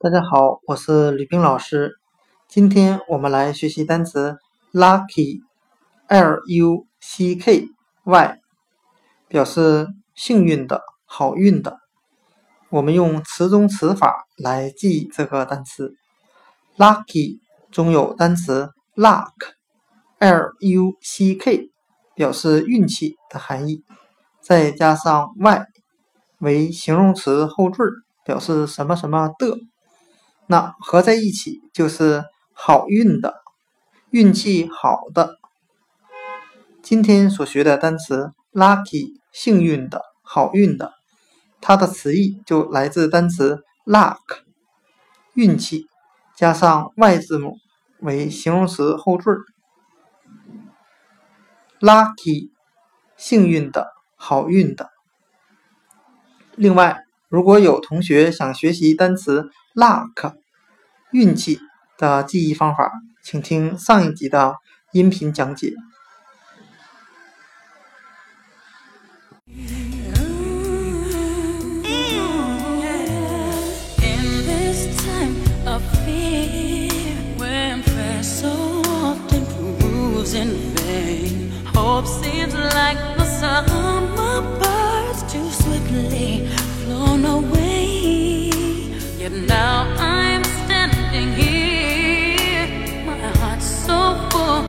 大家好，我是吕冰老师。今天我们来学习单词 lucky，l u c k y，表示幸运的、好运的。我们用词中词法来记这个单词 lucky，中有单词 luck，l u c k，表示运气的含义，再加上 y 为形容词后缀，表示什么什么的。那合在一起就是好运的，运气好的。今天所学的单词 lucky，幸运的，好运的，它的词义就来自单词 luck，运气加上 y 字母为形容词后缀，lucky，幸运的，好运的。另外。如果有同学想学习单词 luck 运气的记忆方法，请听上一集的音频讲解。